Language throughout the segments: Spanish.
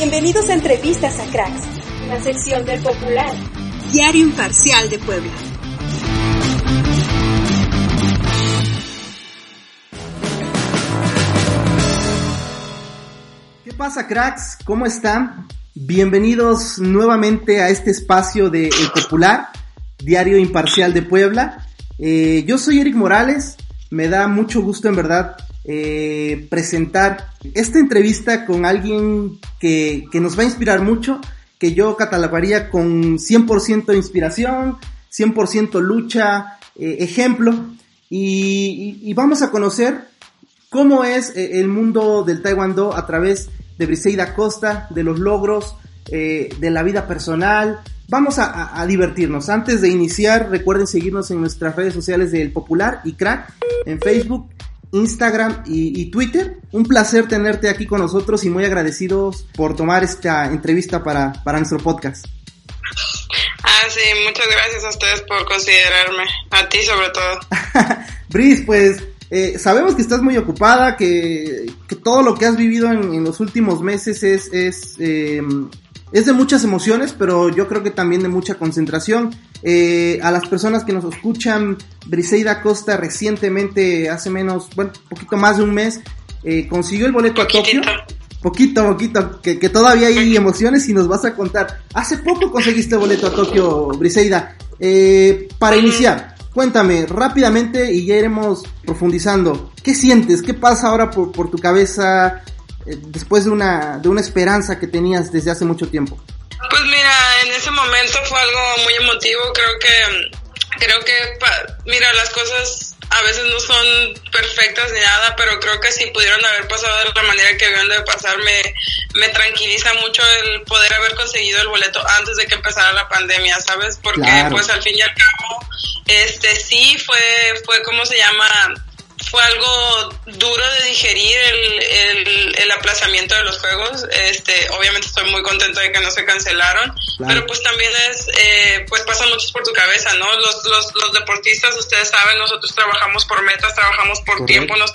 Bienvenidos a Entrevistas a Cracks, la sección del Popular, Diario Imparcial de Puebla. ¿Qué pasa, cracks? ¿Cómo están? Bienvenidos nuevamente a este espacio de El Popular, Diario Imparcial de Puebla. Eh, yo soy Eric Morales, me da mucho gusto en verdad eh, presentar esta entrevista con alguien que, que, nos va a inspirar mucho, que yo catalogaría con 100% de inspiración, 100% lucha, eh, ejemplo, y, vamos a conocer cómo es eh, el mundo del taekwondo a través de Briseida Costa, de los logros, de la vida personal. Vamos a, a, divertirnos. Antes de iniciar, recuerden seguirnos en nuestras redes sociales del Popular y Crack, en Facebook, Instagram y, y, Twitter. Un placer tenerte aquí con nosotros y muy agradecidos por tomar esta entrevista para, para nuestro podcast. Ah, sí, muchas gracias a ustedes por considerarme, a ti sobre todo. Bris, pues eh, sabemos que estás muy ocupada, que, que, todo lo que has vivido en, en los últimos meses es, es, eh, es de muchas emociones, pero yo creo que también de mucha concentración. Eh, a las personas que nos escuchan, Briseida Costa recientemente, hace menos, bueno, poquito más de un mes, eh, consiguió el boleto Poquitito. a Tokio. Poquito, poquito, que, que, todavía hay emociones y nos vas a contar. Hace poco conseguiste el boleto a Tokio, Briseida. Eh, para iniciar, cuéntame rápidamente y ya iremos profundizando. ¿Qué sientes? ¿Qué pasa ahora por, por tu cabeza después de una, de una esperanza que tenías desde hace mucho tiempo? Pues mira, en ese momento fue algo muy emotivo. Creo que, creo que, mira, las cosas a veces no son perfectas ni nada, pero creo que si pudieron haber pasado de la manera que debieron de pasar, me, me tranquiliza mucho el poder haber conseguido el boleto antes de que empezara la pandemia, ¿sabes? Porque claro. pues al fin y al cabo, este sí fue, fue como se llama, fue algo duro de digerir el, el, el, aplazamiento de los juegos. Este, obviamente estoy muy contento de que no se cancelaron, claro. pero pues también es, eh, pues pasan muchos por tu cabeza, ¿no? Los, los, los deportistas, ustedes saben, nosotros trabajamos por metas, trabajamos por Correcto. tiempo, nos,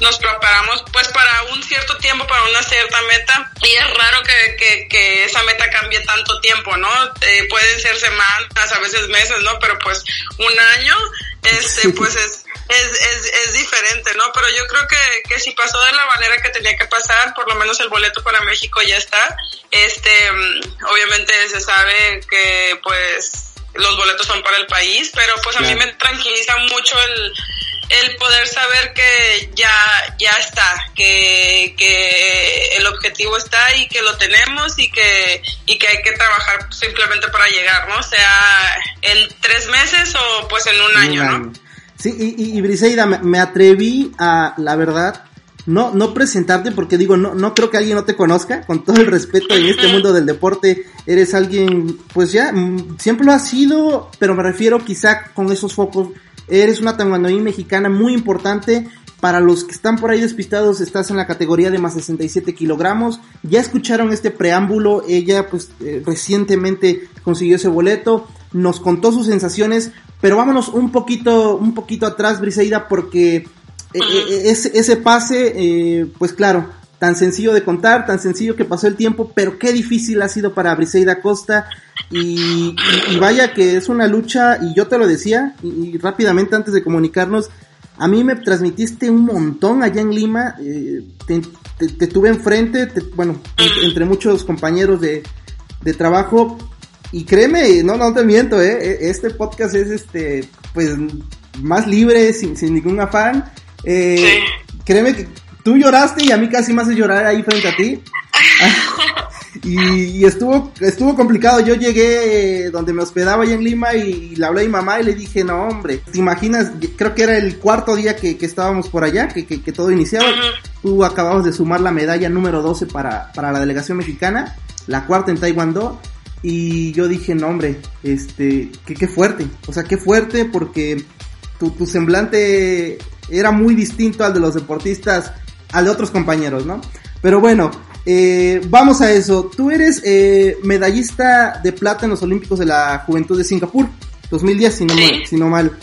nos preparamos pues para un cierto tiempo, para una cierta meta, y es raro que, que, que esa meta cambie tanto tiempo, ¿no? Eh, pueden ser semanas, a veces meses, ¿no? Pero pues un año, este, pues es es, es, es diferente, ¿no? Pero yo creo que, que si pasó de la manera que tenía que pasar, por lo menos el boleto para México ya está. Este, obviamente se sabe que pues los boletos son para el país, pero pues a mí me tranquiliza mucho el, el poder saber que ya, ya está, que, que el objetivo está y que lo tenemos y que, y que hay que trabajar simplemente para llegar, ¿no? Sea en tres meses o pues en un año, ¿no? Sí, y, y, y Briseida, me, me, atreví a, la verdad, no, no presentarte porque digo, no, no creo que alguien no te conozca, con todo el respeto en este mundo del deporte, eres alguien, pues ya, siempre lo has sido, pero me refiero quizá con esos focos, eres una taekwondo mexicana muy importante, para los que están por ahí despistados, estás en la categoría de más 67 kilogramos. Ya escucharon este preámbulo. Ella, pues, eh, recientemente consiguió ese boleto. Nos contó sus sensaciones. Pero vámonos un poquito, un poquito atrás, Briseida, porque eh, ese, ese, pase, eh, pues claro, tan sencillo de contar, tan sencillo que pasó el tiempo, pero qué difícil ha sido para Briseida Costa. Y, y, y vaya que es una lucha, y yo te lo decía, y, y rápidamente antes de comunicarnos, a mí me transmitiste un montón allá en Lima, eh, te, te, te, tuve enfrente, te, bueno, entre, muchos compañeros de, de trabajo, y créeme, no, no te miento, eh, este podcast es este, pues, más libre, sin, sin ningún afán. Eh, sí. Créeme que tú lloraste y a mí casi me hace llorar ahí frente a ti. Y, estuvo, estuvo complicado. Yo llegué eh, donde me hospedaba allá en Lima y, le hablé a mi mamá y le dije, no hombre, ¿te imaginas? Creo que era el cuarto día que, estábamos por allá, que, que, todo iniciaba. Tú acababas de sumar la medalla número 12 para, para la delegación mexicana, la cuarta en Taekwondo. Y yo dije, no hombre, este, qué, qué fuerte. O sea, qué fuerte porque tu, tu semblante era muy distinto al de los deportistas, al de otros compañeros, ¿no? Pero bueno, eh, vamos a eso. Tú eres eh, medallista de plata en los Olímpicos de la Juventud de Singapur, 2010, si no, mal, si no mal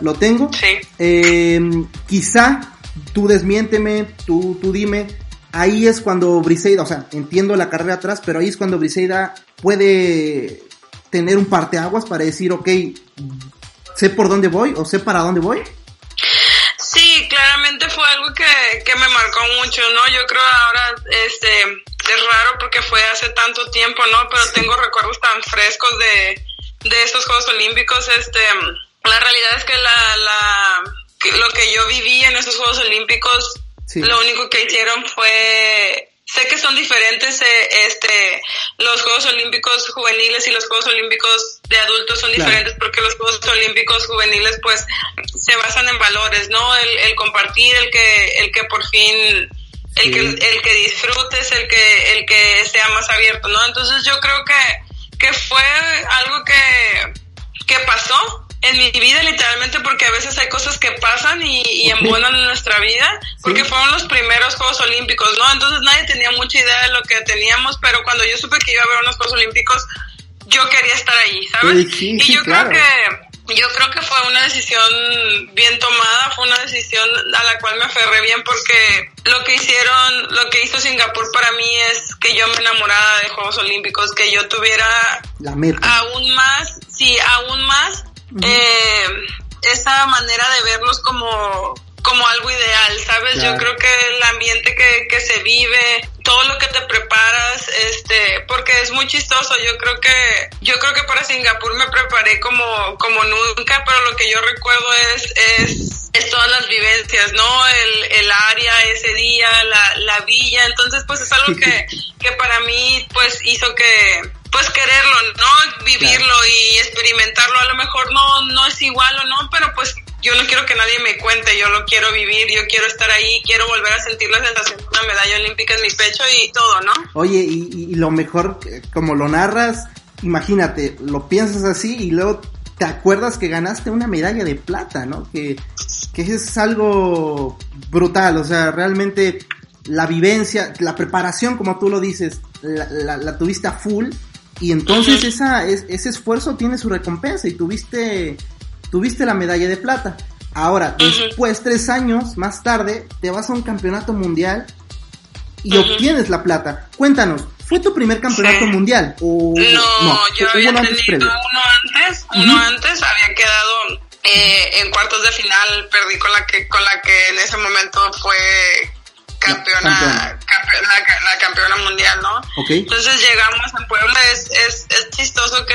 lo tengo. Sí. Eh, quizá tú desmiénteme, tú, tú dime. Ahí es cuando Briseida, o sea, entiendo la carrera atrás, pero ahí es cuando Briseida puede tener un parteaguas para decir, ok, sé por dónde voy o sé para dónde voy. Que, me marcó mucho, ¿no? Yo creo ahora, este, es raro porque fue hace tanto tiempo, ¿no? Pero tengo recuerdos tan frescos de, de estos Juegos Olímpicos, este, la realidad es que la, la, lo que yo viví en esos Juegos Olímpicos, lo único que hicieron fue sé que son diferentes eh, este los Juegos Olímpicos juveniles y los Juegos Olímpicos de adultos son diferentes porque los Juegos Olímpicos juveniles pues se basan en valores, ¿no? El, el compartir, el que el que por fin el que el que disfrutes, el que el que sea más abierto, ¿no? Entonces yo creo que que fue algo que que pasó en mi vida literalmente porque a veces hay cosas que pasan y, y embonan en nuestra vida porque fueron los primeros Juegos Olímpicos, ¿no? Entonces nadie tenía mucha idea de lo que teníamos, pero cuando yo supe que iba a haber unos Juegos Olímpicos, yo quería estar ahí, ¿sabes? y yo creo que yo creo que fue una decisión bien tomada, fue una decisión a la cual me aferré bien porque lo que hicieron, lo que hizo Singapur para mí es que yo me enamorara de Juegos Olímpicos, que yo tuviera aún más, sí, aún más eh, esa manera de verlos como, como algo ideal, ¿sabes? Yo creo que el ambiente que, que se vive, todo lo que te preparas, este, porque es muy chistoso, yo creo que, yo creo que para Singapur me preparé como, como nunca, pero lo que yo recuerdo es, es, es todas las vivencias, ¿no? El, el área ese día, la, la villa, entonces pues es algo que, que para mí pues hizo que, pues quererlo, ¿no? Vivirlo y experimentarlo. A lo mejor no, no es igual o no, pero pues yo no quiero que nadie me cuente, yo lo quiero vivir, yo quiero estar ahí, quiero volver a sentir la sensación de una medalla olímpica en mi pecho y todo, ¿no? Oye, y, y lo mejor, como lo narras, imagínate, lo piensas así y luego te acuerdas que ganaste una medalla de plata, ¿no? Que, que es algo brutal, o sea, realmente la vivencia, la preparación, como tú lo dices, la, la, la tuviste a full y entonces esa, ese esfuerzo tiene su recompensa y tuviste, tuviste la medalla de plata. Ahora, después, tres años más tarde, te vas a un campeonato mundial y obtienes la plata. Cuéntanos, ¿fue tu primer campeonato mundial? O, no, yo había tenido uno antes, uno antes, había quedado eh, en cuartos de final, perdí con la que, con la que en ese momento fue campeona, la, campeona mundial, ¿no? Entonces llegamos a Puebla, es, es, es chistoso que,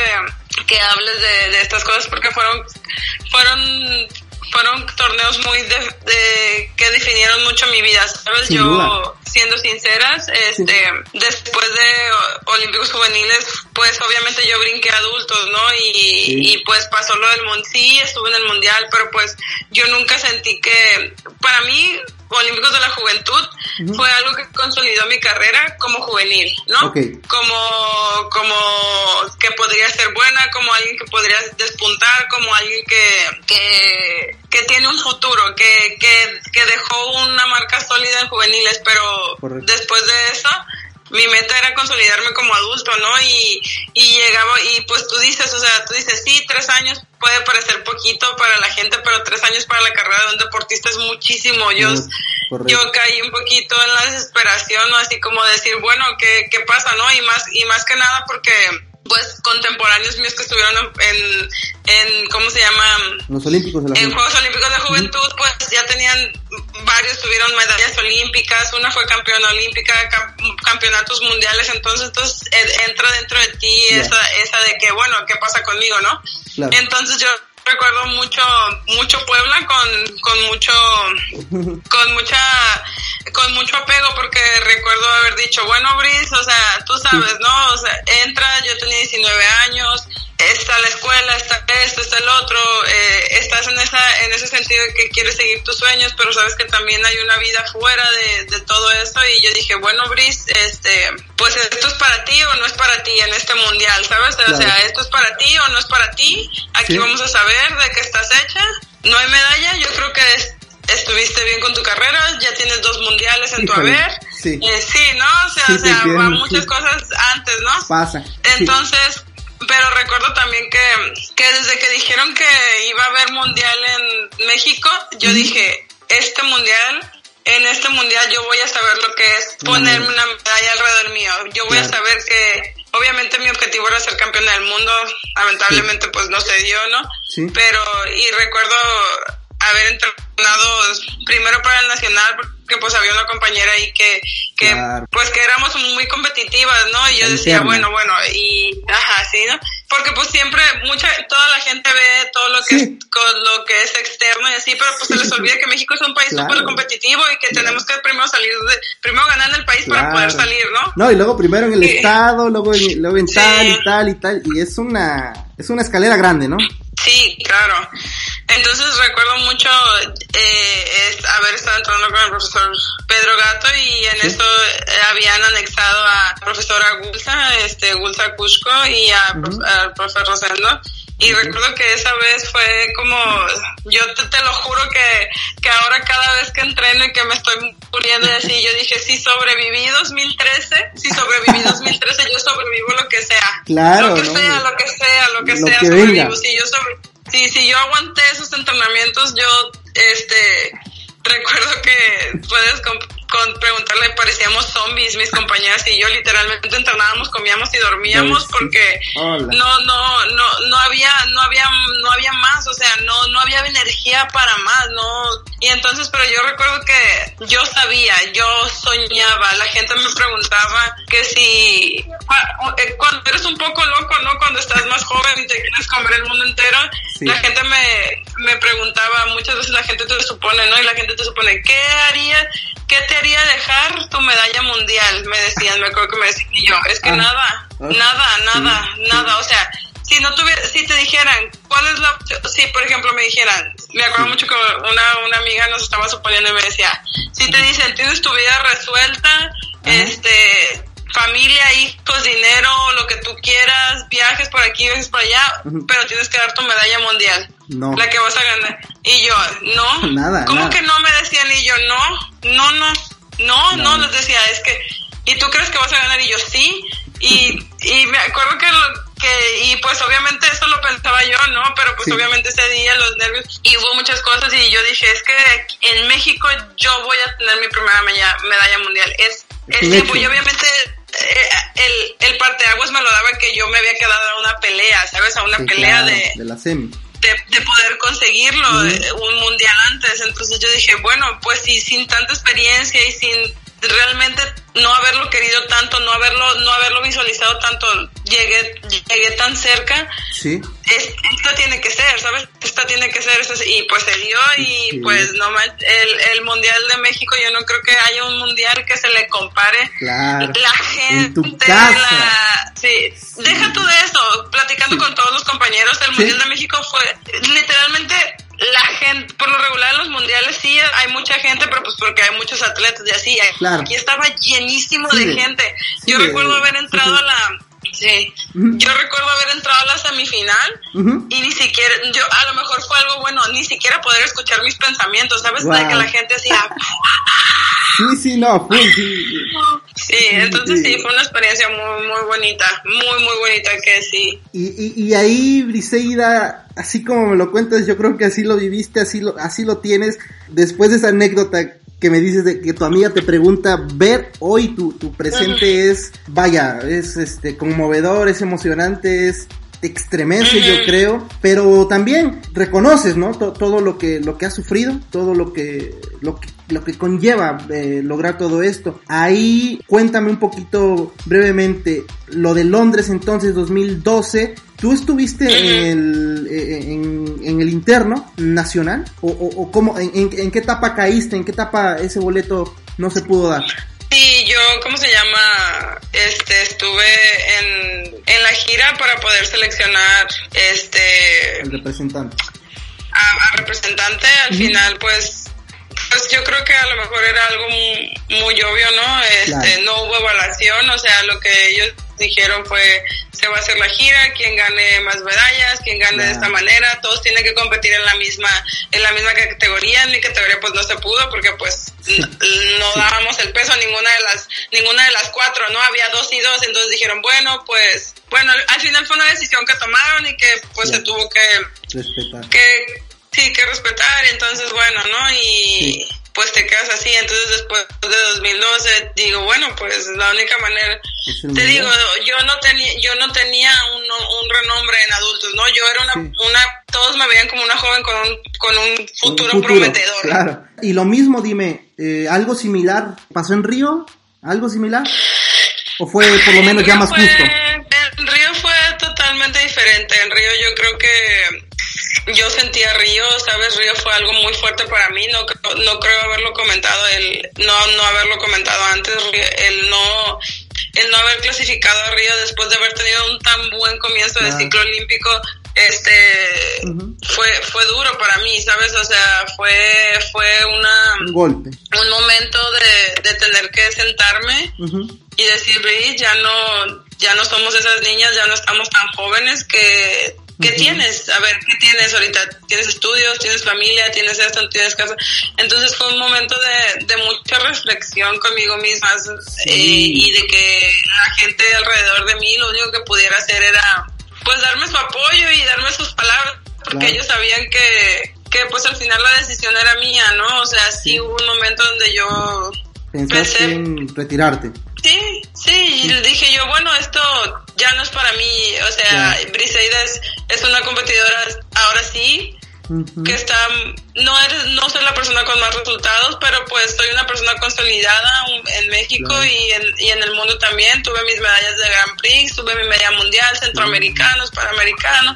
que hables de, de, estas cosas porque fueron, fueron, fueron torneos muy de, que definieron mucho mi vida, ¿sabes? Yo, siendo sinceras, este, después de Olímpicos Juveniles, pues obviamente yo brinqué adultos, ¿no? Y, y pues pasó lo del mundial, sí, estuve en el mundial, pero pues yo nunca sentí que, para mí, Olímpicos de la Juventud fue algo que consolidó mi carrera como juvenil, ¿no? Como, como que podría ser buena, como alguien que podría despuntar, como alguien que, que, que tiene un futuro, que, que, que dejó una marca sólida en juveniles, pero después de eso, mi meta era consolidarme como adulto, ¿no? Y, y llegaba, y pues tú dices, o sea, tú dices, sí, tres años puede parecer poquito para la gente, pero tres años para la carrera de un deportista es muchísimo. Yo, yo caí un poquito en la desesperación, ¿no? Así como decir, bueno, ¿qué, qué pasa, no? Y más, y más que nada porque pues contemporáneos míos que estuvieron en, en ¿cómo se llama? Los Olímpicos de la En Juegos Olímpicos de Juventud, pues ya tenían, varios tuvieron medallas olímpicas, una fue campeona olímpica, campeonatos mundiales, entonces, entonces entra dentro de ti esa, esa de que, bueno, ¿qué pasa conmigo, no? Entonces yo recuerdo mucho, mucho Puebla con, con mucho, con mucha, con mucho apego porque recuerdo haber dicho, bueno, Brice, o sea, tú sabes, ¿no? O sea, entra, yo tenía 19 años, está la escuela, está esto, está el otro, eh, estás en esa, en ese sentido de que quieres seguir tus sueños, pero sabes que también hay una vida fuera de, de todo eso y yo dije, bueno, Brice, este, pues esto es para ti o no es para ti en este mundial, ¿sabes? O sea, esto es para ti o no es para ti, aquí vamos a saber de qué estás hecha, no hay medalla, yo creo que estuviste bien con tu carrera, ya tienes dos mundiales en tu haber. Sí. Eh, sí, ¿no? O sea, o sea muchas cosas antes, ¿no? Pasa. Entonces, pero recuerdo también que, que desde que dijeron que iba a haber mundial en México, yo dije, este mundial, en este mundial yo voy a saber lo que es ponerme una medalla alrededor mío. Yo voy a saber que, obviamente mi objetivo era ser campeón del mundo, lamentablemente pues no se dio, ¿no? Sí. Pero, y recuerdo haber entrenado primero para el nacional, que pues había una compañera ahí que, que pues que éramos muy competitivas, ¿no? Y yo decía, bueno, bueno, y ajá, sí, ¿no? Porque pues siempre mucha toda la gente ve todo lo que es, con lo que es externo y así, pero pues se les olvida que México es un país súper competitivo y que tenemos que primero salir de, primero ganar en el país para poder salir, ¿no? No, y luego primero en el estado, luego en, luego en tal y tal y tal y es una es una escalera grande, ¿no? Sí, claro. Entonces recuerdo mucho eh, haber estado entrando con el profesor Pedro Gato y en eso eh, habían anexado a profesora Gulsa, este Gulsa Cusco y a, al profesor Rosendo. Y recuerdo que esa vez fue como, yo te, te, lo juro que, que ahora cada vez que entreno y que me estoy muriendo y así, yo dije, si sobreviví 2013, si sobreviví 2013, yo sobrevivo lo que sea. Claro. Lo que sea, lo que sea, lo que sea, sobrevivo. Si yo sobrevivo Sí, si yo aguanté esos entrenamientos, yo, este, recuerdo que puedes con preguntarle, parecíamos zombies, mis compañeras y yo literalmente entrenábamos, comíamos y dormíamos porque no, no, no, no había, no había, no había más, o sea, no, no había energía para más, no, y entonces, pero yo recuerdo que yo sabía, yo soñaba, la gente me preguntaba que si, eh, cuando eres un poco loco, ¿no? Cuando estás más joven y te quieres comer el mundo entero, la gente me, me preguntaba, muchas veces la gente te supone, ¿no? Y la gente te supone, ¿qué harías? ¿Qué te haría dejar tu medalla mundial? Me decían, me acuerdo que me decían, y yo, es que ah. nada, ah. nada, nada, nada, o sea, si no tuviera, si te dijeran, ¿cuál es la Si, por ejemplo, me dijeran, me acuerdo mucho que una, una amiga nos estaba suponiendo y me decía, si te dicen, tienes tu vida resuelta, este, familia, hijos, dinero, lo que tú quieras, viajes por aquí, viajes por allá, pero tienes que dar tu medalla mundial. No. La que vas a ganar. Y yo, no. Nada. ¿Cómo que no me decían? Y yo, no, no, no, no, no, les decía, es que, ¿y tú crees que vas a ganar? Y yo, sí. Y, y me acuerdo que, que, y pues obviamente eso lo pensaba yo, ¿no? Pero pues obviamente ese día los nervios, y hubo muchas cosas y yo dije, es que en México yo voy a tener mi primera medalla, medalla mundial. Es, es tiempo y obviamente eh, el, el parteaguas me lo daba que yo me había quedado a una pelea, ¿sabes? A una pelea de, de la semi. Conseguirlo un mundial antes. Entonces yo dije, bueno, pues si sin tanta experiencia y sin realmente no haberlo querido tanto, no haberlo, no haberlo visualizado tanto, llegué, llegué tan cerca. Sí. esto tiene que ser, ¿sabes? Esto tiene que ser, y pues se dio y pues no el, el mundial de México, yo no creo que haya un mundial que se le compare. Claro. La gente, La, sí, deja tú de eso, platicando con todos los compañeros, el mundial de México fue literalmente la gente, por lo regular en los mundiales sí hay mucha gente, pero pues porque hay muchos atletas y así. Aquí estaba llenísimo de gente. Yo recuerdo haber entrado a la... Sí, yo recuerdo haber entrado a la semifinal y ni siquiera, yo a lo mejor fue algo bueno, ni siquiera poder escuchar mis pensamientos, ¿sabes? De que la gente hacía... Sí, sí, no, sí. Sí, entonces sí. fue una experiencia muy, muy bonita, muy, muy bonita que sí. Y, y, y ahí, Briseida, así como me lo cuentas, yo creo que así lo viviste, así lo, así lo tienes. Después de esa anécdota que me dices de que tu amiga te pregunta, ver hoy tu, tu presente es, vaya, es este conmovedor, es emocionante, es te extremece, yo creo, pero también reconoces, ¿no? todo lo que lo que has sufrido, todo lo que lo que lo que conlleva eh, lograr todo esto. Ahí cuéntame un poquito brevemente lo de Londres entonces 2012. ¿Tú estuviste en el, eh, en, el interno nacional? ¿O, o, cómo, en, en, qué etapa caíste? ¿En qué etapa ese boleto no se pudo dar? ¿Cómo se llama? Este, estuve en, en la gira para poder seleccionar este... El representante. A, representante, al final pues pues yo creo que a lo mejor era algo muy, muy obvio, ¿no? Este, no hubo evaluación, o sea, lo que ellos dijeron fue se va a hacer la gira, quien gane más medallas, quien gane de esta manera, todos tienen que competir en la misma en la misma categoría, en mi categoría pues no se pudo porque pues no dábamos el peso a ninguna de las ninguna de las cuatro, ¿no? Había dos y dos, entonces dijeron, bueno, pues bueno, al final fue una decisión que tomaron y que pues se tuvo que respetar. Que sí, que respetar, entonces bueno, ¿no? Y pues te quedas así, entonces después de 2012 digo, bueno, pues la única manera, te digo, yo no tenía, yo no tenía un, un renombre en adultos, ¿no? Yo era una, una, todos me veían como una joven con un, con un futuro, prometedor. Claro. Y lo mismo, dime, eh, ¿algo similar pasó en Río? ¿Algo similar? ¿O fue por lo menos ya más justo? En Río fue totalmente diferente, en Río yo creo que yo sentía Río, sabes, Río fue algo muy fuerte para mí, no no creo haberlo comentado, el no no haberlo comentado antes, el no el no haber clasificado a Río después de haber tenido un tan buen comienzo de ciclo olímpico, este fue fue duro para mí, sabes, o sea, fue fue una un golpe, un momento de, de tener que sentarme y decir, ya no ya no somos esas niñas, ya no estamos tan jóvenes que ¿Qué tienes? A ver, ¿qué tienes ahorita? ¿Tienes estudios? ¿Tienes familia? ¿Tienes esto? ¿Tienes casa? Entonces fue un momento de, de mucha reflexión conmigo misma eh, y de que la gente alrededor de mí lo único que pudiera hacer era pues darme su apoyo y darme sus palabras porque ellos sabían que, que pues al final la decisión era mía, ¿no? O sea, sí, hubo un momento donde yo pensé en retirarte. Sí, sí, y dije yo, bueno, esto ya no es para mí, o sea, Briseida es, es una competidora ahora sí, que está, no eres, no soy la persona con más resultados, pero pues soy una persona consolidada en México y, en, y en el mundo también, tuve mis medallas de Grand Prix, tuve mi medalla mundial, centroamericanos, panamericanos,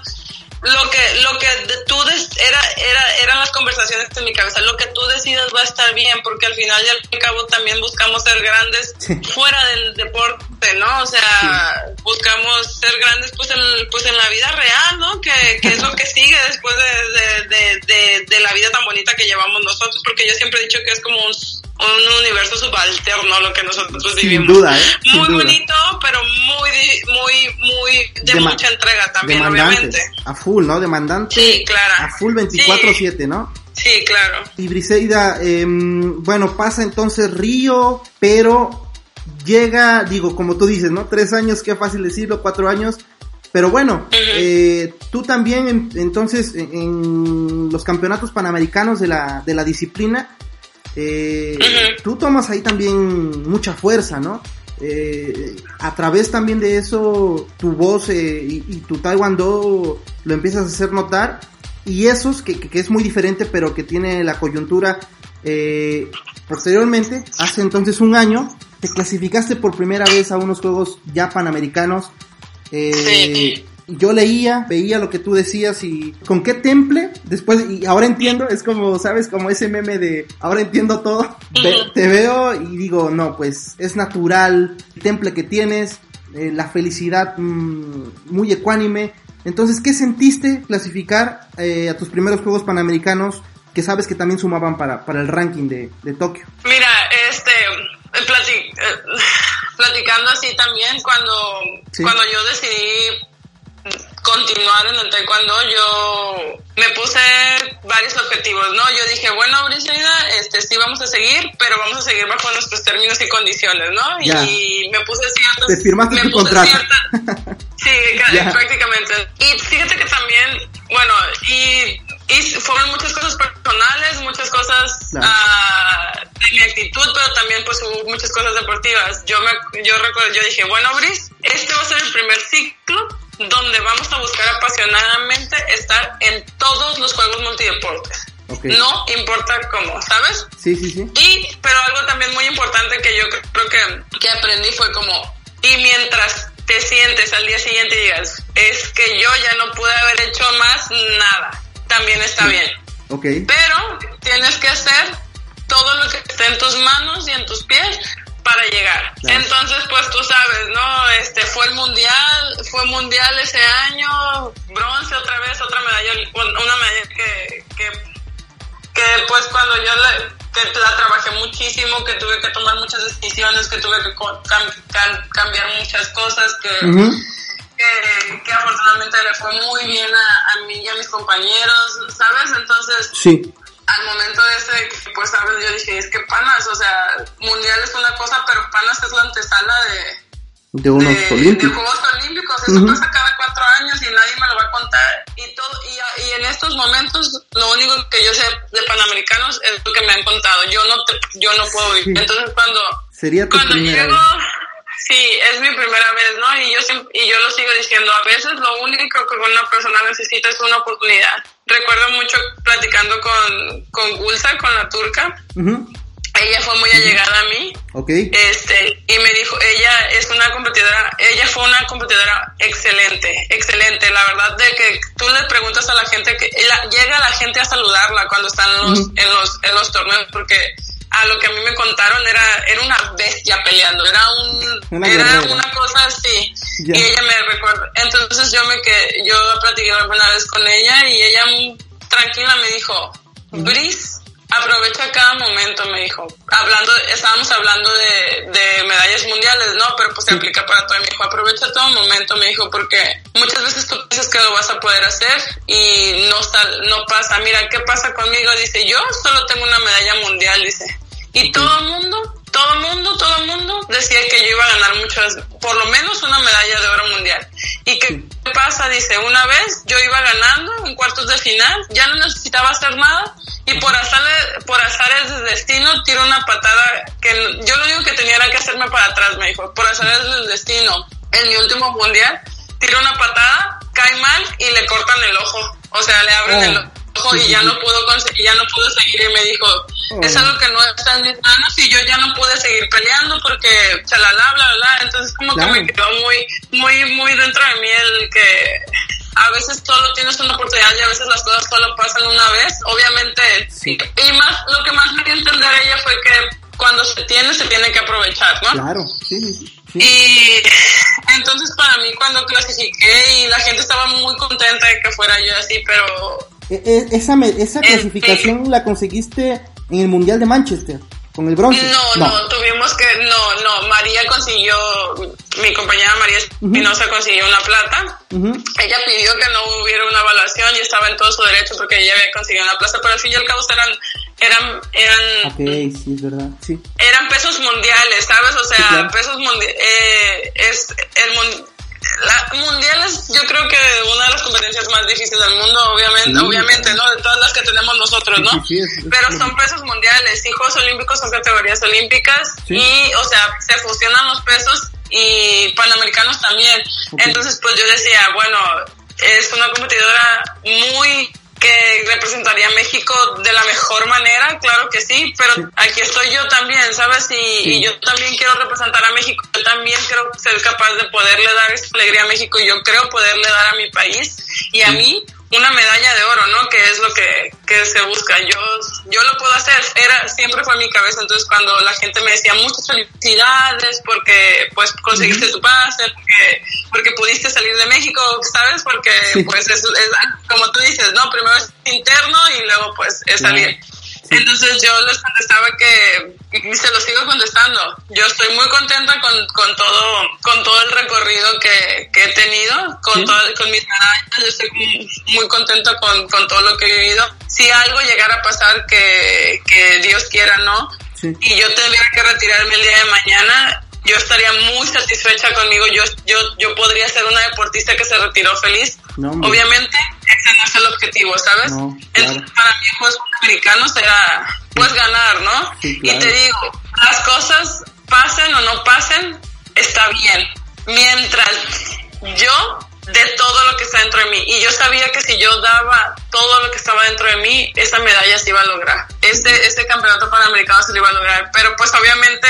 lo que lo que tú era era eran las conversaciones en mi cabeza. Lo que tú decidas va a estar bien porque al final y al cabo también buscamos ser grandes fuera del deporte no o sea buscamos ser grandes pues en pues en la vida real no que, que es lo que sigue después de, de, de, de, la vida tan bonita que llevamos nosotros porque yo siempre he dicho que es como un un universo subalterno lo que nosotros vivimos. Sin duda, ¿eh? muy bonito, pero muy, muy, muy de mucha entrega también, obviamente. A full, ¿no? Demandante. Sí, claro. A full 24-7, ¿no? Sí, claro. Y Briseida, em, bueno, pasa entonces Río, pero llega, digo, como tú dices, ¿no? Tres años, qué fácil decirlo, cuatro años. Pero bueno, eh, tú también entonces en, los campeonatos panamericanos de la, de la disciplina eh, tú tomas ahí también mucha fuerza, ¿no? Eh, a través también de eso, tu voz eh, y, tu taekwondo lo empiezas a hacer notar. Y esos, que, que, es muy diferente, pero que tiene la coyuntura, eh, posteriormente, hace entonces un año, te clasificaste por primera vez a unos Juegos ya Panamericanos. Eh, yo leía, veía lo que tú decías y con qué temple, después, y ahora entiendo, es como, ¿sabes? Como ese meme de, ahora entiendo todo, te veo y digo, no, pues es natural, el temple que tienes, eh, la felicidad mm, muy ecuánime. Entonces, ¿qué sentiste clasificar eh, a tus primeros Juegos Panamericanos que sabes que también sumaban para, para el ranking de, de Tokio? Mira, este, eh, platicando así también, cuando, cuando yo decidí continuar en el taekwondo, yo me puse varios objetivos, ¿no? Yo dije, bueno, Briseida, este, sí vamos a seguir, pero vamos a seguir bajo nuestros términos y condiciones, ¿no? Y me puse ciertas... Te firmaste me puse contrato. sí, prácticamente. Y fíjate que también, bueno, y, y fueron muchas cosas personales, muchas cosas uh, de mi actitud, pero también pues hubo muchas cosas deportivas. Yo me, yo recuerdo, yo dije, bueno, Bris, este va a ser el primer ciclo donde vamos a buscar apasionadamente estar en todos los juegos multideportes. No importa cómo, ¿sabes? Sí, sí, sí. Y, pero algo también muy importante que yo creo que, que aprendí fue como, y mientras te sientes al día siguiente y digas, es que yo ya no pude haber hecho más nada, también está bien. Ok. Pero tienes que hacer todo lo que esté en tus manos y en tus pies para llegar. Entonces, pues tú sabes, ¿no? Este fue el mundial, fue mundial ese año, bronce otra vez, otra medalla, una medalla que, que, que pues cuando yo la, que la trabajé muchísimo, que tuve que tomar muchas decisiones, que tuve que cambiar muchas cosas, que, que, que, afortunadamente le fue muy bien a, a mí y a mis compañeros, ¿sabes? Entonces, sí al momento de ese, pues sabes, yo dije, es que panas, o sea, mundial es una cosa, pero panas es la antesala de... De unos olímpicos. De Juegos Olímpicos, eso pasa cada cuatro años y nadie me lo va a contar. Y todo y, y, en estos momentos, lo único que yo sé de Panamericanos es lo que me han contado. Yo no te, yo no puedo vivir. Entonces cuando... Sería cuando llego... Sí, es mi primera vez, ¿no? Y yo, y yo lo sigo diciendo, a veces lo único que una persona necesita es una oportunidad. Recuerdo mucho platicando con, con Gulsa, con la turca. Ella fue muy allegada a mí. Okay. Este, y me dijo, ella es una competidora, ella fue una competidora excelente, excelente. La verdad de que tú le preguntas a la gente que, llega la gente a saludarla cuando están en los, en los, en los torneos porque a lo que a mí me contaron era era una bestia peleando, era un una era una cosa así. Y ella me recuerda, entonces yo me que yo platiqué una vez con ella y ella tranquila me dijo, "Bris, aprovecha cada momento", me dijo. Hablando estábamos hablando de, de medallas mundiales, ¿no? Pero pues se aplica para todo. Me dijo, "Aprovecha todo momento", me dijo, porque muchas veces tú piensas que lo vas a poder hacer y no no pasa. Mira, ¿qué pasa conmigo? Dice, "Yo solo tengo una medalla mundial", dice y todo el mundo, todo el mundo, todo el mundo decía que yo iba a ganar muchas, por lo menos una medalla de oro mundial. ¿Y qué pasa? Dice, una vez yo iba ganando en cuartos de final, ya no necesitaba hacer nada y por azares, por azares del destino tiro una patada que yo lo único que tenía era que hacerme para atrás, me dijo, por azares del destino, en mi último mundial, tiro una patada, cae mal y le cortan el ojo, o sea, le abren el ojo y ya no pudo conseguir, ya no pudo seguir y me dijo, es algo que no está en mis manos y yo ya no pude seguir peleando porque chalala, bla, bla, bla, entonces como que me quedó muy, muy, muy dentro de mí el que a veces solo tienes una oportunidad y a veces las cosas solo pasan una vez, obviamente, y más, lo que más me dio a entender ella fue que cuando se tiene, se tiene que aprovechar, ¿no? Claro, sí, sí. Y entonces para mí cuando clasifiqué y la gente estaba muy contenta de que fuera yo así, pero e, e, esa, esa clasificación la conseguiste en el Mundial de Manchester, con el bronce. No, no, tuvimos que, no, no, María consiguió, mi compañera María Espinosa consiguió una plata. Ella pidió que no hubiera una evaluación y estaba en todo su derecho porque ella había conseguido una plaza, pero al fin y al cabo eran, eran, eran. Sí, es verdad, sí. Eran pesos mundiales, ¿sabes? O sea, pesos mundiales, eh, es el la, mundiales yo creo que una de las competencias más difíciles del mundo, obviamente, obviamente, ¿no? De todas las que tenemos nosotros, ¿no? Pero son pesos mundiales y Juegos Olímpicos son categorías olímpicas y, o sea, se fusionan los pesos y panamericanos también. Entonces, pues yo decía, bueno, es una competidora muy que representaría a México de la mejor manera, claro que sí, pero aquí estoy yo también, ¿sabes? Y, yo también quiero representar a México, yo también quiero ser capaz de poderle dar esa alegría a México, y yo creo poderle dar a mi país y a mí una medalla de oro, ¿no? Que es lo que, que se busca. Yo, yo lo puedo hacer. Era, siempre fue en mi cabeza. Entonces cuando la gente me decía muchas felicidades porque pues conseguiste tu pase, porque, porque pudiste salir de México, ¿sabes? Porque pues es, es, como tú dices, ¿no? Primero es interno y luego pues es salir. Entonces yo les contestaba que, y se lo sigo contestando, yo estoy muy contenta con, con todo con todo el recorrido que, que he tenido, con, con mis medallas, yo estoy muy contenta con, con todo lo que he vivido. Si algo llegara a pasar que, que Dios quiera, ¿no? Y yo tendría que retirarme el día de mañana, yo estaría muy satisfecha conmigo. Yo, yo, yo podría ser una deportista que se retiró feliz. Obviamente, ese no es el objetivo, ¿sabes? Entonces, para mí, pues, americano será, pues, ganar, ¿no? Y te digo, las cosas pasen o no pasen, está bien. Mientras yo de todo lo que está dentro de mí. Y yo sabía que si yo daba todo lo que estaba dentro de mí, esa medalla se iba a lograr. Este, este campeonato panamericano se lo iba a lograr. Pero pues obviamente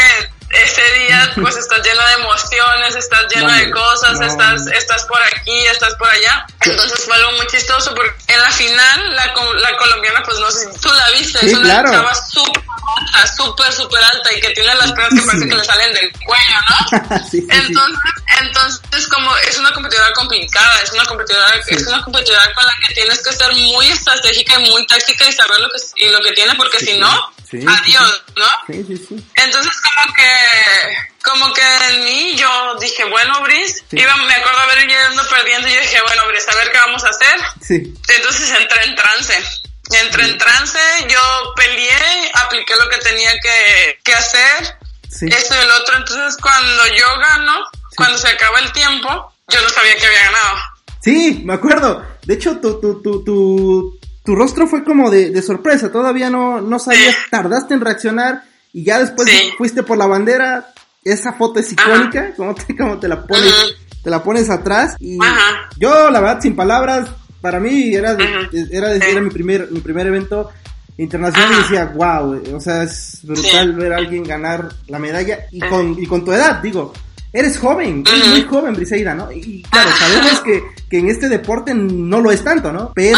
ese día pues estás lleno de emociones, estás lleno de cosas, estás, estás por aquí, estás por allá. Entonces fue algo muy chistoso porque en la final la, la colombiana pues no sé si tú la viste, sí, es una claro. chava súper alta, súper, súper alta y que tiene las piernas que parece que le salen del cuello, ¿no? sí, sí, entonces, entonces como es una competidora complicada, es una competidora, es una competidora con la que tienes que ser muy estratégica y muy táctica y saber lo que, y lo que tiene porque si no, adiós, ¿no? Sí, sí, sí. Entonces como que, como que en mí yo dije, bueno, Brice, iba, me acuerdo haber yendo perdiendo y yo dije, bueno, Brice, a ver qué vamos a hacer. Sí. Entonces entré en trance. Entré en trance, yo peleé, apliqué lo que tenía que, que hacer, Sí. esto y el otro. Entonces cuando yo gano, cuando se acaba el tiempo, yo no sabía que había ganado. Sí, me acuerdo. De hecho, tu, tu, tu, tu, tu rostro fue como de, de sorpresa. Todavía no, no sabías, tardaste en reaccionar y ya después Sí. fuiste por la bandera. Esa foto es icónica, como te, como te la pones, Ajá. te la pones atrás. Y Ajá. yo, la verdad, sin palabras, para mí era, Ajá. era, Sí. era mi primer, mi primer evento internacional y decía, wow, o sea, es brutal ver a alguien ganar la medalla y con, y con tu edad, digo. Eres joven, eres muy joven, Briseida, ¿no? Y claro, sabemos que, que en este deporte no lo es tanto, ¿no? Pero.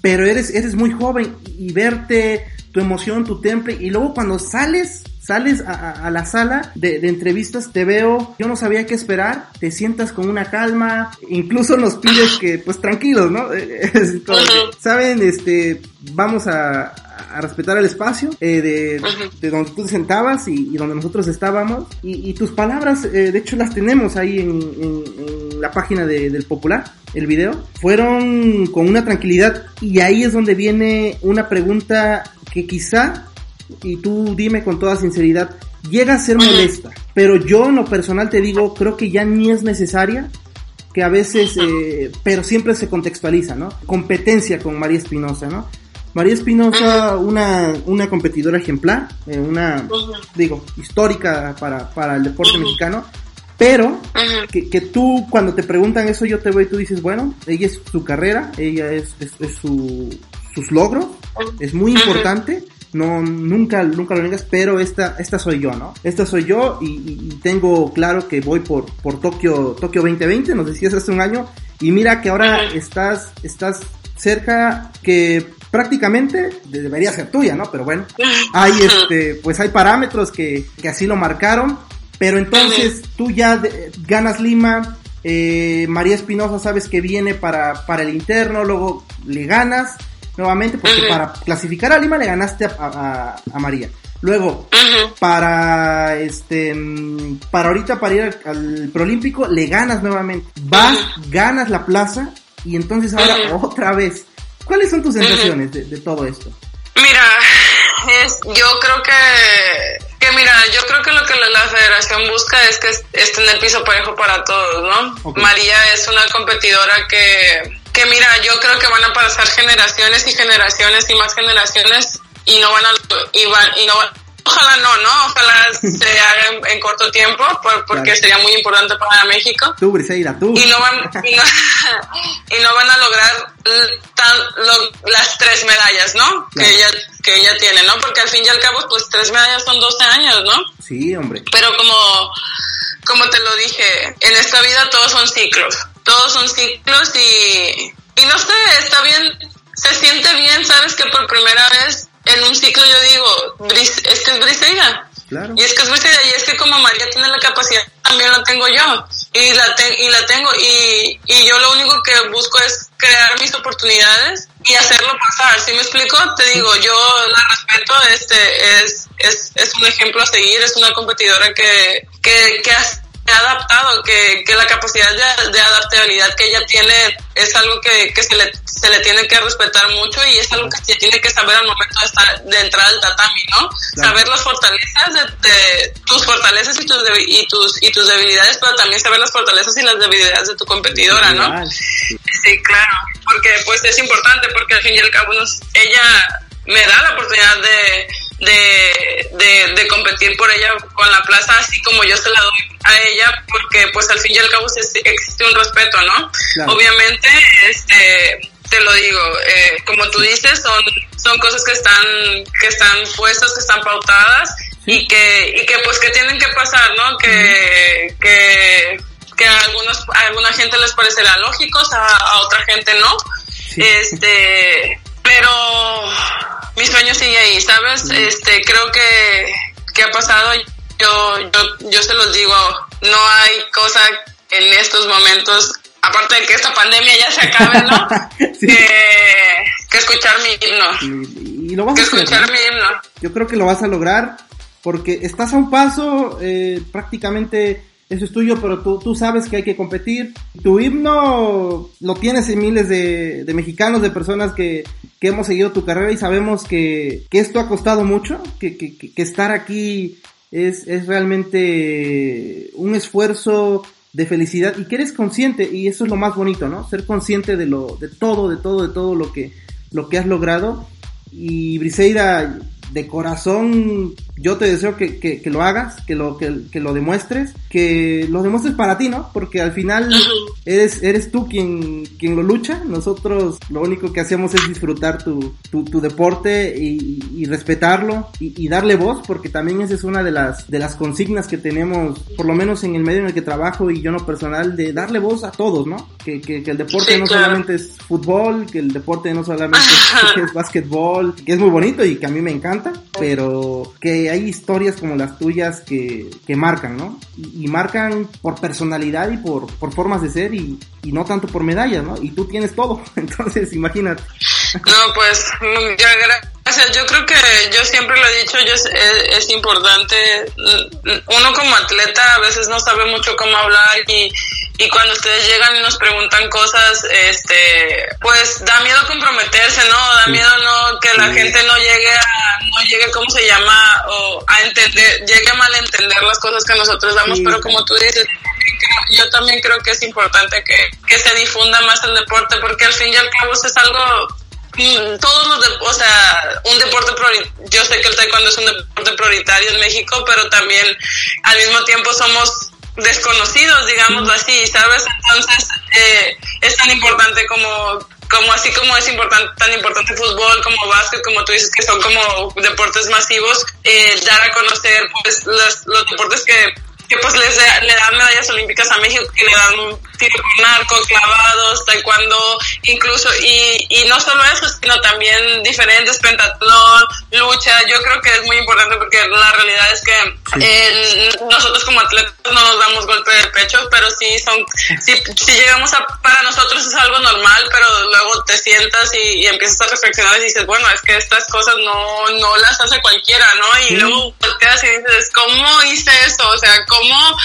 Pero eres, eres muy joven y verte, tu emoción, tu temple, y luego cuando sales, sales a, a- a la sala de, de entrevistas, te veo, yo no sabía qué esperar, te sientas con una calma, incluso nos pides que, pues tranquilos, ¿no? Saben, este, vamos a, a respetar el espacio eh, de, de donde tú te sentabas y, y donde nosotros estábamos, y, y tus palabras, eh, de hecho las tenemos ahí en, en- en la página de- del Popular, el video, fueron con una tranquilidad, y ahí es donde viene una pregunta que quizá y tú dime con toda sinceridad, llega a ser molesta, pero yo en lo personal te digo, creo que ya ni es necesaria, que a veces, eh, pero siempre se contextualiza, ¿no? Competencia con María Espinosa, ¿no? María Espinosa, una, una competidora ejemplar, eh, una, digo, histórica para, para el deporte mexicano, pero que, que tú cuando te preguntan eso yo te veo y tú dices, bueno, ella es su carrera, ella es, es, es su, sus logros, es muy importante, no, nunca, nunca lo niegas, pero esta, esta soy yo, ¿no? Esta soy yo y, y- tengo claro que voy por, por Tokio, Tokio 2020, nos decías hace un año, y mira que ahora estás, estás cerca que prácticamente de- debería ser tuya, ¿no? Pero bueno, hay este, pues hay parámetros que, que así lo marcaron, pero entonces tú ya de- ganas Lima, eh, María Espinosa sabes que viene para, para el interno, luego le ganas nuevamente, porque para clasificar a Lima le ganaste a, a- a María. Luego, para este para ahorita para ir al, al le ganas nuevamente. Vas ganas la plaza y entonces ahora otra vez ¿cuáles son tus sensaciones de, de todo esto? Mira, es, yo creo que, que mira, yo creo que lo que la, la federación busca es que es- esté en el piso parejo para todos, ¿no? María es una competidora que, que mira, yo creo que van a pasar generaciones y generaciones y más generaciones y no van a, y van, y no van- Ojalá no, ¿no? Ojalá se haga en, en corto tiempo, por- porque Claro. sería muy importante para México Tú, Briseida, tú. y no van y no, y no van a lograr l- tan, lo- las tres medallas, ¿no? Claro. Que ella que ella tiene, ¿no? Porque al fin y al cabo pues tres medallas son 12 años, ¿no? Sí, hombre. Pero como como te lo dije, en esta vida todos son ciclos. Todos son ciclos y y no sé, está bien, se siente bien, sabes que por primera vez en un ciclo yo digo, es que es Briseida. Claro. Y es que es Briseida, y es que como María tiene la capacidad, también la tengo yo. Y la, te- y la tengo, y, y yo lo único que busco es crear mis oportunidades y hacerlo pasar. ¿Sí me explico? Te digo, yo la respeto, este es, es, es un ejemplo a seguir, es una competidora que, que, que ha se ha adaptado, que, que la capacidad de, de adaptabilidad que ella tiene es algo que, que se, le, se le tiene que respetar mucho y es algo que se tiene que saber al momento de, estar, de entrar al tatami, ¿no? Claro. Saber las fortalezas de, de tus fortalezas y tus, y, tus, y tus debilidades, pero también saber las fortalezas y las debilidades de tu competidora, ¿no? Sí, claro, porque pues es importante porque al fin y al cabo nos, ella me da la oportunidad de, de, de, de, competir por ella con la plaza, así como yo se la doy a ella, porque pues al fin y al cabo existe un respeto, ¿no? Obviamente, este, te lo digo, eh, como tú dices, son, son cosas que están, que están puestas, que están pautadas y que, y que pues que tienen que pasar, ¿no? Que, que, que a algunos, a alguna gente les parecerá lógicos, a, otra gente no. Este, pero mi sueño sigue ahí, ¿sabes? Este, creo que, que ha pasado, yo, yo, yo se los digo, no hay cosa en estos momentos aparte de que esta pandemia ya se acabe, ¿no? que, escuchar mi himno. Y, lo vas que a escuchar mi himno. Yo creo que lo vas a lograr porque estás a un paso, eh, prácticamente eso es tuyo, pero tú, tú sabes que hay que competir. Tu himno lo tienes en miles de, de mexicanos, de personas que, que, hemos seguido tu carrera y sabemos que, que esto ha costado mucho, que, que, estar aquí es, es realmente un esfuerzo de felicidad y que eres consciente y eso es lo más bonito, ¿no? Ser consciente de lo de todo, de todo, de todo lo que lo que has logrado y Briseida de corazón yo te deseo que, que, que lo hagas, que lo, que, que, lo demuestres, que lo demuestres para ti, ¿no? Porque al final eres, eres tú quien, quien lo lucha, nosotros lo único que hacemos es disfrutar tu, tu, tu deporte y, y, respetarlo y, y, darle voz, porque también esa es una de las, de las consignas que tenemos, por lo menos en el medio en el que trabajo y yo no personal, de darle voz a todos, ¿no? Que, que, el deporte no solamente es fútbol, que el deporte no solamente es, es básquetbol, que es muy bonito y que a mí me encanta, pero que hay historias como las tuyas que, que marcan, ¿no? Y, marcan por personalidad y por, por formas de ser y, y, no tanto por medallas, ¿no? Y tú tienes todo, entonces imagínate. No, pues, ya, gracias. Yo creo que yo siempre lo he dicho, yo es, es, es, importante, uno como atleta a veces no sabe mucho cómo hablar y, y cuando ustedes llegan y nos preguntan cosas, este, pues da miedo comprometerse, ¿no? Da miedo no que la gente no llegue a, no llegue, ¿cómo se llama? O a entender, llegue a malentender las cosas que nosotros damos, sí. pero como tú dices, yo también creo que es importante que, que se difunda más el deporte, porque al fin y al cabo es algo todos los de, o sea, un deporte yo sé que el taekwondo es un deporte prioritario en México, pero también al mismo tiempo somos desconocidos, digámoslo así, ¿sabes? Entonces, eh, es tan importante como, como así como es importante, tan importante fútbol, como básquet, como tú dices que son como deportes masivos, eh, dar a conocer pues los, los deportes que que pues les le dan medallas olímpicas a México, que le dan tiro con arco, clavados, taekwondo, incluso, y, y no solo eso, sino también diferentes, pentatlón, lucha, yo creo que es muy importante porque la realidad es que sí. eh, nosotros como atletas no nos damos golpe de pecho, pero sí son, si, si llegamos a, para nosotros es algo normal, pero luego te sientas y, y, empiezas a reflexionar y dices, bueno, es que estas cosas no, no las hace cualquiera, ¿no? Y sí. luego volteas y dices, ¿cómo hice eso? O sea, ¿cómo cómo,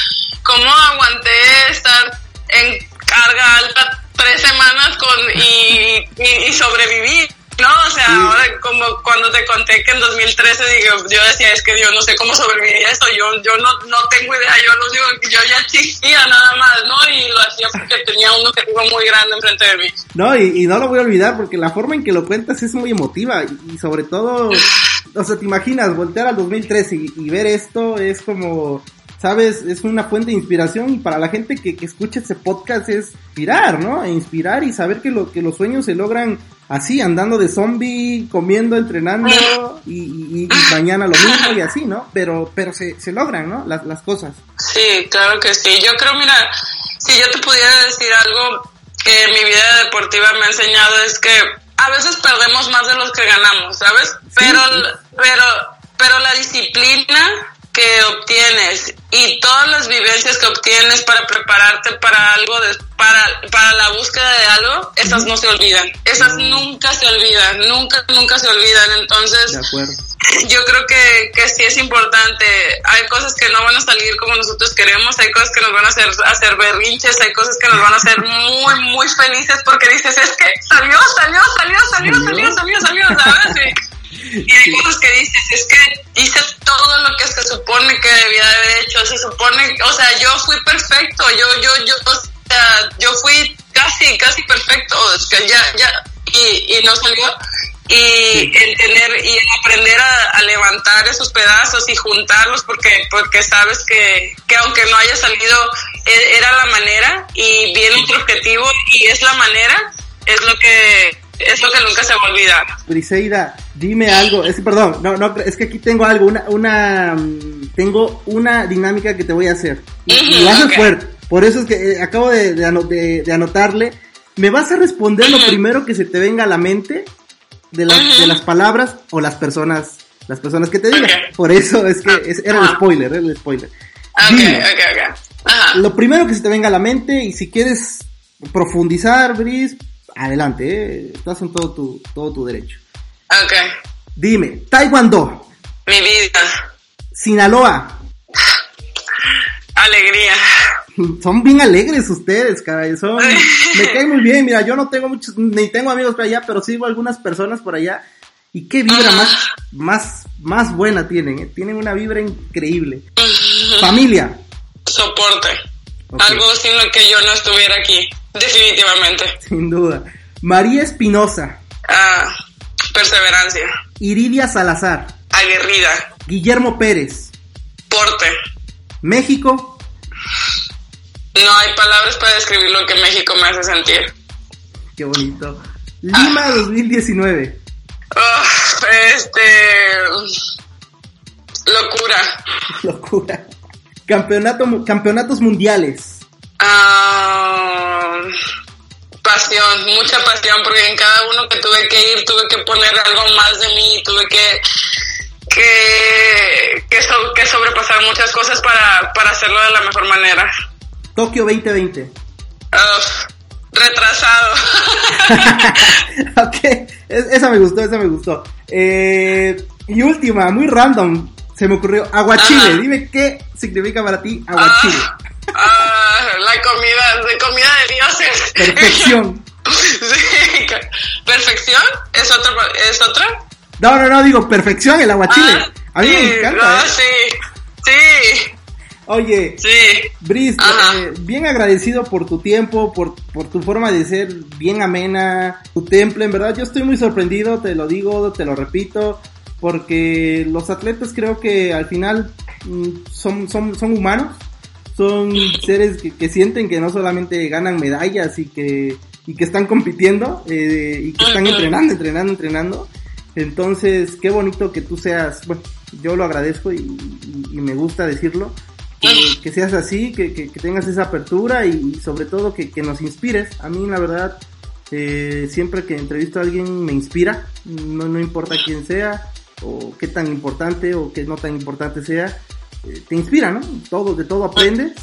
cómo aguanté estar en carga alta tres semanas con y, y, y sobreviví. No, o sea, ahora como cuando te conté que en 2013 digo, yo decía, es que yo no sé cómo sobreviviría esto, yo, yo no, no tengo idea, yo no digo, yo ya existía nada más, ¿no? Y lo hacía porque tenía un objetivo muy grande enfrente de mí. No, y, y no lo voy a olvidar porque la forma en que lo cuentas es muy emotiva y, y sobre todo, o sea, te imaginas voltear al 2013 y, y ver esto es como, sabes, es una fuente de inspiración y para la gente que, que escucha ese podcast es inspirar, ¿no? E inspirar y saber que, lo, que los sueños se logran así, andando de zombie, comiendo, entrenando y, y, y, mañana lo mismo y así, ¿no? Pero, pero se, se logran, ¿no? Las, las cosas. Sí, claro que sí. Yo creo, mira, si yo te pudiera decir algo que mi vida deportiva me ha enseñado es que a veces perdemos más de los que ganamos, ¿sabes? Pero, sí. pero, pero la disciplina que obtienes y todas las vivencias que obtienes para prepararte para algo, de, para, para la búsqueda de algo, esas no se olvidan. Esas nunca se olvidan, nunca, nunca se olvidan. Entonces, yo creo que, que sí es importante. Hay cosas que no van a salir como nosotros queremos, hay cosas que nos van a hacer, hacer berrinches, hay cosas que nos van a hacer muy, muy felices porque dices, es que salió, salió, salió, salió, salió, salió, salió, ¿sabes? Y hay cosas que dices, es que hice todo lo que se supone que debía de haber hecho, se supone, o sea, yo fui perfecto, yo, yo, yo, o sea, yo fui casi, casi perfecto, es que ya, ya, y, y no salió. y el tener y el aprender a, levantar esos pedazos y juntarlos porque porque sabes que, que aunque no haya salido e, era la manera y viene otro objetivo y es la manera es lo que es lo que nunca se va a olvidar. Briseida, dime algo, es perdón, no, no, es que aquí tengo algo, una, una, tengo una dinámica que te voy a hacer. Y, vas a poder, por eso es que eh, acabo de, de, de, anotarle, me vas a responder lo primero que se te venga a la mente de, de las palabras o las personas, las personas que te digan. Por eso es que ah. era el spoiler, era el spoiler. Okay, okay, okay. Ajá. Lo primero que se te venga a la mente y si quieres profundizar, Bris, adelante, ¿eh? estás en todo tu, todo tu derecho. Ok. Dime, Taekwondo. Mi vida. Sinaloa. Alegría. Son bien alegres ustedes, caray. Son, me cae muy bien. Mira, yo no tengo muchos, ni tengo amigos por allá, pero sigo algunas personas por allá. Y qué vibra más, más, más buena tienen. ¿eh? Tienen una vibra increíble. Familia. Soporte. Algo sin lo que yo no estuviera aquí. Definitivamente. Sin duda. María Espinosa. Ah, perseverancia. Iridia Salazar. Aguerrida. Guillermo Pérez. Porte. México. No hay palabras para describir lo que México me hace sentir. Qué bonito. Lima 2019. Ah, este. Locura. Locura. Campeonato, campeonatos mundiales. Ah, pasión, mucha pasión, porque en cada uno que tuve que ir tuve que poner algo más de mí, tuve que que, que, sobrepasar muchas cosas para, para hacerlo de la mejor manera. Tokio 2020. retrasado. ok, esa me gustó, esa me gustó. Eh, y última, muy random, se me ocurrió, aguachile. Dime qué significa para ti aguachile. Ah, ah, la comida, de comida de dioses. Perfección. sí, perfección es otra, es otra. No, no, no, digo perfección el aguachile. Ah, a mí me encanta. ¿eh? sí, sí. Oye, sí. Brice, eh, bien agradecido por tu tiempo, por, por tu forma de ser bien amena, tu temple, en verdad yo estoy muy sorprendido, te lo digo, te lo repito, porque los atletas creo que al final mm, son, son, son humanos, son seres que, sienten que no solamente ganan medallas y que, y que están compitiendo eh, y que están entrenando, entrenando, entrenando. Entonces, qué bonito que tú seas, bueno, yo lo agradezco y, me gusta decirlo, que, seas así, que, que, tengas esa apertura y, sobre todo que, nos inspires. A mí, la verdad, eh, siempre que entrevisto a alguien me inspira, no, no importa quién sea o qué tan importante o qué no tan importante sea, eh, te inspira, ¿no? Todo, de todo aprendes.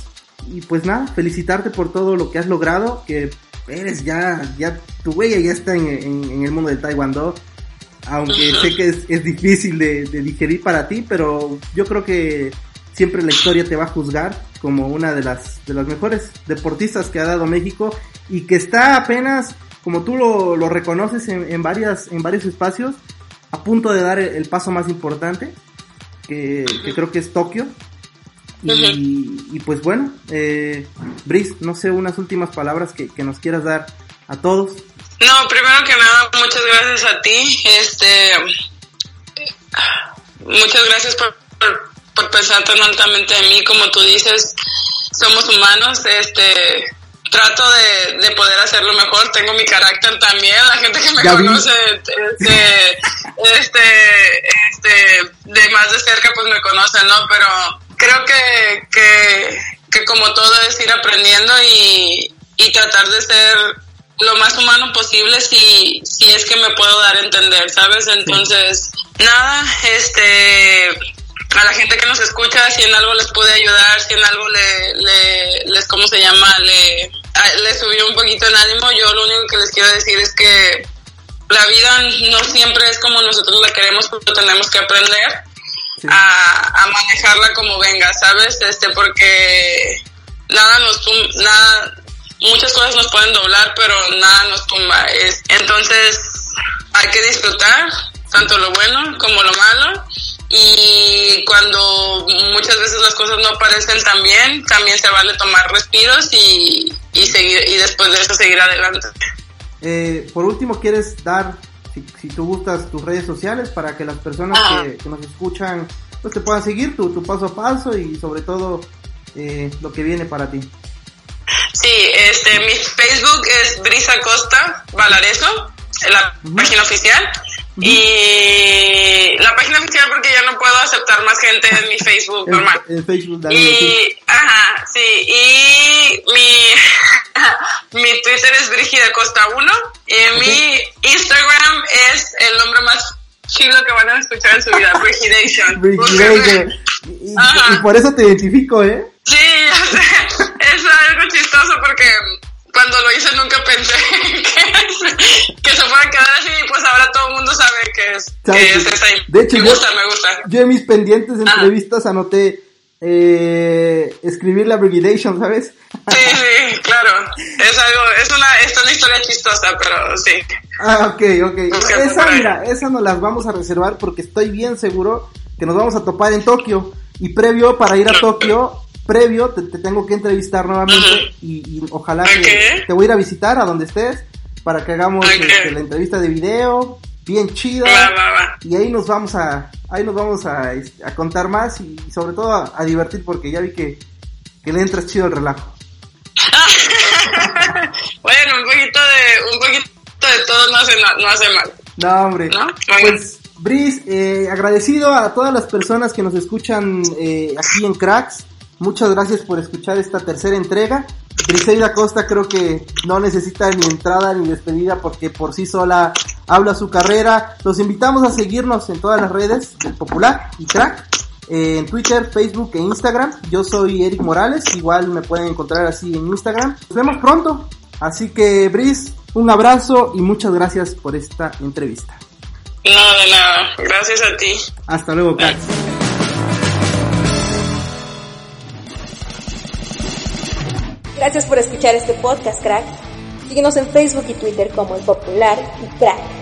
Y pues nada, felicitarte por todo lo que has logrado, que eres ya, ya, tu huella ya está en, en, el mundo del taekwondo. Aunque sé que es, es difícil de, de, digerir para ti, pero yo creo que siempre la historia te va a juzgar como una de las, de las mejores deportistas que ha dado México y que está apenas, como tú lo, lo reconoces en, en, varias, en varios espacios, a punto de dar el paso más importante que, creo que es Tokio. Y, pues bueno, eh, Brice, no sé, unas últimas palabras que, nos quieras dar a todos. No, primero que nada, muchas gracias a ti. Este, muchas gracias por, por, pensar tan altamente en mí, como tú dices, somos humanos. Este, trato de, de poder hacerlo mejor. Tengo mi carácter también. La gente que me conoce, este, este, este, de más de cerca, pues me conocen, ¿no? Pero creo que, que, que como todo es ir aprendiendo y, y tratar de ser lo más humano posible si, si es que me puedo dar a entender, ¿sabes? Entonces, nada, este, a la gente que nos escucha, si en algo les puede ayudar, si en algo le, le, les, ¿cómo se llama? Le, le subió un poquito el ánimo, yo lo único que les quiero decir es que la vida no siempre es como nosotros la queremos, pero tenemos que aprender a, a, manejarla como venga, ¿sabes? Este, porque nada nos nada, muchas cosas nos pueden doblar, pero nada nos tumba. Es, entonces, hay que disfrutar tanto lo bueno como lo malo y cuando muchas veces las cosas no parecen tan bien, también se vale tomar respiros y, y seguir y después de eso seguir adelante. Eh, por último, ¿quieres dar si, si tú gustas tus redes sociales para que las personas Ah. que, que nos escuchan pues te puedan seguir tu, tu paso a paso y sobre todo eh, lo que viene para ti. Sí, este, mi Facebook es Brisa Costa Valareso, la página oficial. Y la página oficial porque ya no puedo aceptar más gente en mi Facebook normal. en Facebook. Y, ajá, sí, y mi, mi Twitter es Brigida Costa 1 y mi Instagram es el nombre más chido que van a escuchar en su vida, Brigidation. Brigidation. Y, por eso te identifico, ¿eh? Sí, ya sé. Es algo chistoso porque cuando lo hice nunca pensé que, que se fuera a quedar así y pues ahora todo el mundo sabe que es, que es esa. De hecho, me yo- gusta, me gusta. Yo en mis pendientes Ajá. entrevistas anoté eh, escribir la Brigidation, ¿sabes? Sí, sí, claro. Es algo, es una, es una historia chistosa, pero sí. Ah, ok, ok. Esa, mira, esa nos las vamos a reservar porque estoy bien seguro que nos vamos a topar en Tokio. Y previo, para ir a Tokio, previo, te, te tengo que entrevistar nuevamente y, y ojalá que te voy a ir a visitar a donde estés para que hagamos este, la entrevista de video, bien chida. Y ahí nos vamos a, ahí nos vamos a, a contar más y, sobre todo a, a divertir porque ya vi que, que le entras chido el relajo. bueno, un poquito de, un poquito de todo no hace, no, no hace mal. No, hombre. ¿No? Pues, Brice, eh, agradecido a todas las personas que nos escuchan eh, aquí en Cracks. Muchas gracias por escuchar esta tercera entrega. Briseida Costa creo que no necesita ni entrada ni despedida porque por sí sola habla su carrera. Los invitamos a seguirnos en todas las redes del Popular y Crack. eh, en Twitter, Facebook e Instagram. Yo soy Eric Morales. Igual me pueden encontrar así en Instagram. Nos vemos pronto. Así que, Brice, un abrazo y muchas gracias por esta entrevista. No, de nada. Gracias a ti. Hasta luego, Cracks. Gracias por escuchar este podcast, crack. Síguenos en Facebook y Twitter como El Popular y Crack.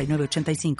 906985.